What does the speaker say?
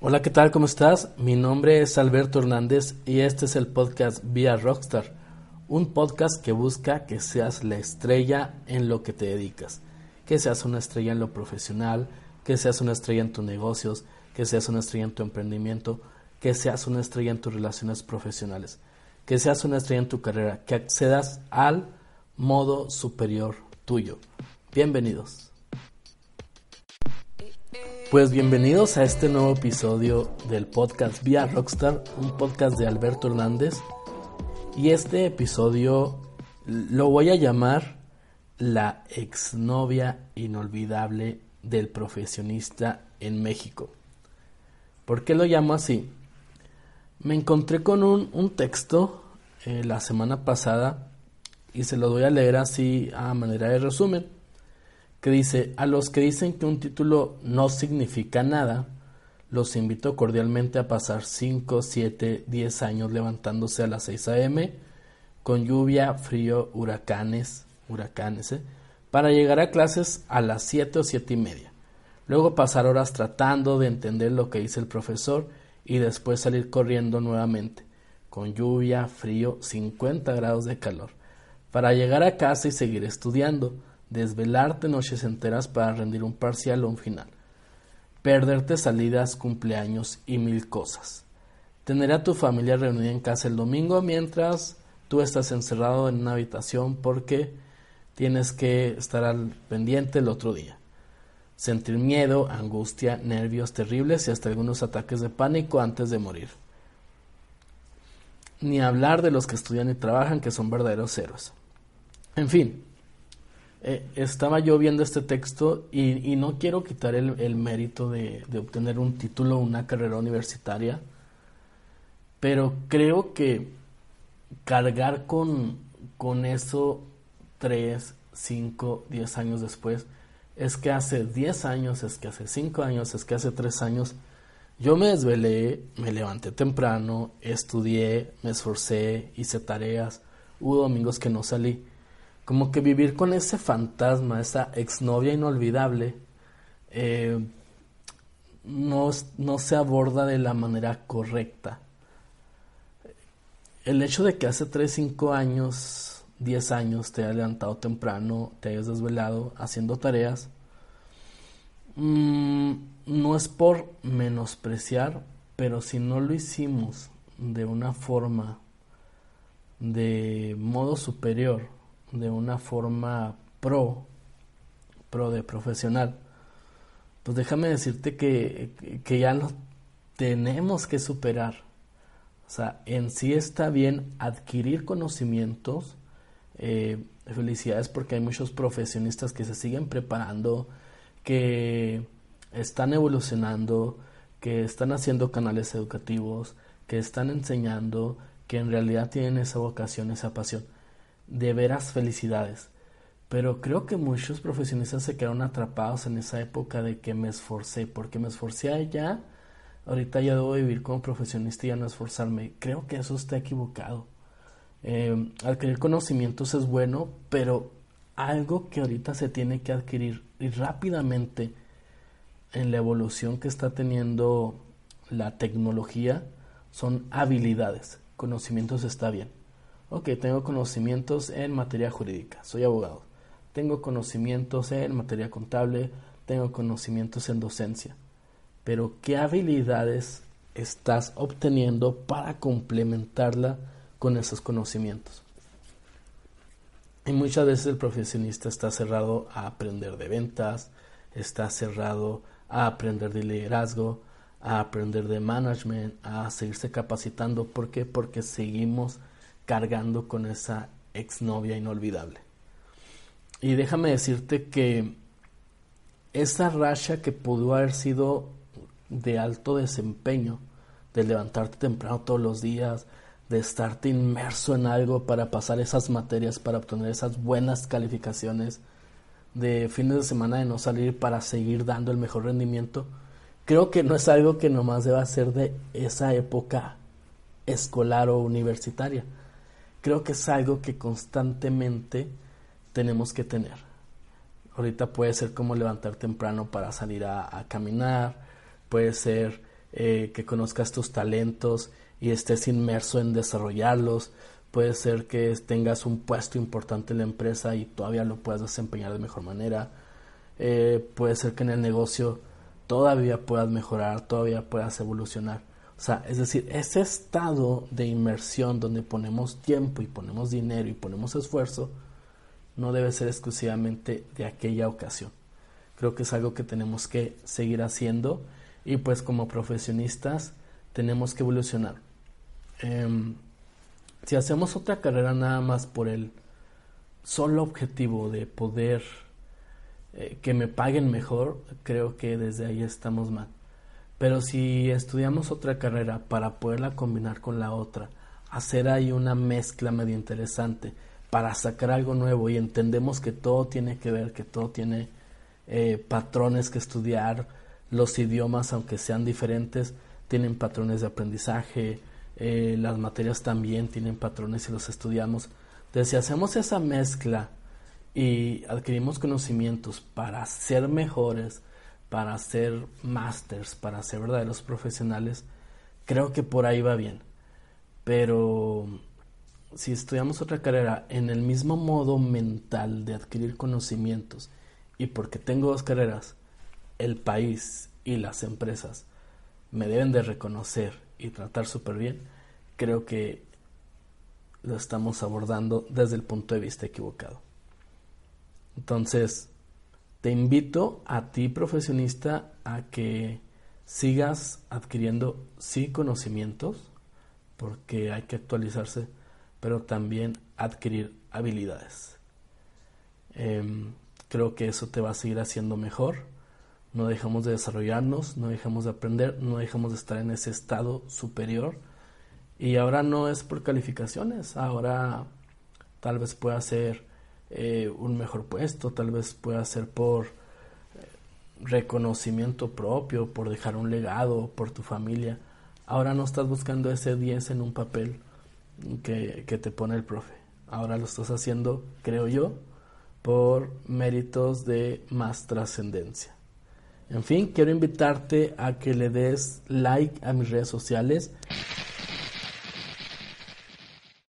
Hola, ¿qué tal? ¿Cómo estás? Mi nombre es Alberto Hernández y este es el podcast Vía Rockstar, un podcast que busca que seas la estrella en lo que te dedicas, que seas una estrella en lo profesional, que seas una estrella en tus negocios, que seas una estrella en tu emprendimiento, que seas una estrella en tus relaciones profesionales, que seas una estrella en tu carrera, que accedas al modo superior tuyo. Bienvenidos. Pues bienvenidos a este nuevo episodio del podcast Vía Rockstar, un podcast de Alberto Hernández. Y este episodio lo voy a llamar La exnovia inolvidable del profesionista en México. ¿Por qué lo llamo así? Me encontré con un, texto eh, la semana pasada y se lo voy a leer así a manera de resumen que dice, a los que dicen que un título no significa nada, los invito cordialmente a pasar 5, 7, 10 años levantándose a las 6 a.m. con lluvia, frío, huracanes, huracanes, ¿eh? para llegar a clases a las 7 o 7 y media. Luego pasar horas tratando de entender lo que dice el profesor y después salir corriendo nuevamente, con lluvia, frío, 50 grados de calor, para llegar a casa y seguir estudiando desvelarte noches enteras para rendir un parcial o un final, perderte salidas, cumpleaños y mil cosas, tener a tu familia reunida en casa el domingo mientras tú estás encerrado en una habitación porque tienes que estar al pendiente el otro día, sentir miedo, angustia, nervios terribles y hasta algunos ataques de pánico antes de morir. Ni hablar de los que estudian y trabajan que son verdaderos héroes. En fin, eh, estaba yo viendo este texto y, no quiero quitar el, mérito de, obtener un título, una carrera universitaria, pero creo que cargar con, con eso tres, cinco, diez años después, es que hace diez años, es que hace cinco años, es que hace tres años, yo me desvelé, me levanté temprano, estudié, me esforcé, hice tareas, hubo domingos que no salí como que vivir con ese fantasma, esa exnovia inolvidable, eh, no, se aborda de la manera correcta. El hecho de que hace 3, 5 años, 10 años te hayas levantado temprano, te hayas desvelado haciendo tareas, mm, no es por menospreciar, pero si no lo hicimos de una forma de modo superior, de una forma pro, pro de profesional, pues déjame decirte que, que ya lo tenemos que superar. O sea, en sí está bien adquirir conocimientos. Eh, felicidades porque hay muchos profesionistas que se siguen preparando, que están evolucionando, que están haciendo canales educativos, que están enseñando, que en realidad tienen esa vocación, esa pasión de veras felicidades. Pero creo que muchos profesionistas se quedaron atrapados en esa época de que me esforcé, porque me esforcé allá, ahorita ya debo vivir como profesionista y ya no esforzarme. Creo que eso está equivocado. Eh, adquirir conocimientos es bueno, pero algo que ahorita se tiene que adquirir y rápidamente en la evolución que está teniendo la tecnología son habilidades. Conocimientos está bien Ok, tengo conocimientos en materia jurídica, soy abogado. Tengo conocimientos en materia contable, tengo conocimientos en docencia. Pero ¿qué habilidades estás obteniendo para complementarla con esos conocimientos? Y muchas veces el profesionista está cerrado a aprender de ventas, está cerrado a aprender de liderazgo, a aprender de management, a seguirse capacitando. ¿Por qué? Porque seguimos cargando con esa exnovia inolvidable. Y déjame decirte que esa racha que pudo haber sido de alto desempeño, de levantarte temprano todos los días, de estarte inmerso en algo para pasar esas materias, para obtener esas buenas calificaciones, de fines de semana de no salir para seguir dando el mejor rendimiento, creo que no es algo que nomás deba ser de esa época escolar o universitaria. Creo que es algo que constantemente tenemos que tener. Ahorita puede ser como levantar temprano para salir a, caminar, puede ser eh, que conozcas tus talentos y estés inmerso en desarrollarlos, puede ser que tengas un puesto importante en la empresa y todavía lo puedas desempeñar de mejor manera, eh, puede ser que en el negocio todavía puedas mejorar, todavía puedas evolucionar. O sea, es decir, ese estado de inmersión donde ponemos tiempo y ponemos dinero y ponemos esfuerzo, no debe ser exclusivamente de aquella ocasión. Creo que es algo que tenemos que seguir haciendo y pues como profesionistas tenemos que evolucionar. Em, si hacemos otra carrera nada más por el solo objetivo de poder eh, que me paguen mejor, creo que desde ahí estamos mal. Pero si estudiamos otra carrera para poderla combinar con la otra, hacer ahí una mezcla medio interesante, para sacar algo nuevo y entendemos que todo tiene que ver, que todo tiene eh, patrones que estudiar, los idiomas, aunque sean diferentes, tienen patrones de aprendizaje, eh, las materias también tienen patrones y los estudiamos. Entonces, si hacemos esa mezcla y adquirimos conocimientos para ser mejores, para ser masters, para ser verdaderos profesionales, creo que por ahí va bien. Pero si estudiamos otra carrera en el mismo modo mental de adquirir conocimientos y porque tengo dos carreras, el país y las empresas me deben de reconocer y tratar súper bien, creo que lo estamos abordando desde el punto de vista equivocado. Entonces, te invito a ti profesionista a que sigas adquiriendo sí conocimientos, porque hay que actualizarse pero también adquirir habilidades. Em, creo que eso te va a seguir haciendo mejor. No dejamos de desarrollarnos, no dejamos de aprender, no dejamos de estar en ese estado superior. Y ahora no es por calificaciones, ahora tal vez pueda ser eh, un mejor puesto, tal vez pueda ser por eh, reconocimiento propio, por dejar un legado, por tu familia. Ahora no estás buscando ese 10 en un papel, que, te pone el profe. Ahora lo estás haciendo, creo yo, por méritos de más trascendencia. En fin, quiero invitarte a que le des like a mis redes sociales.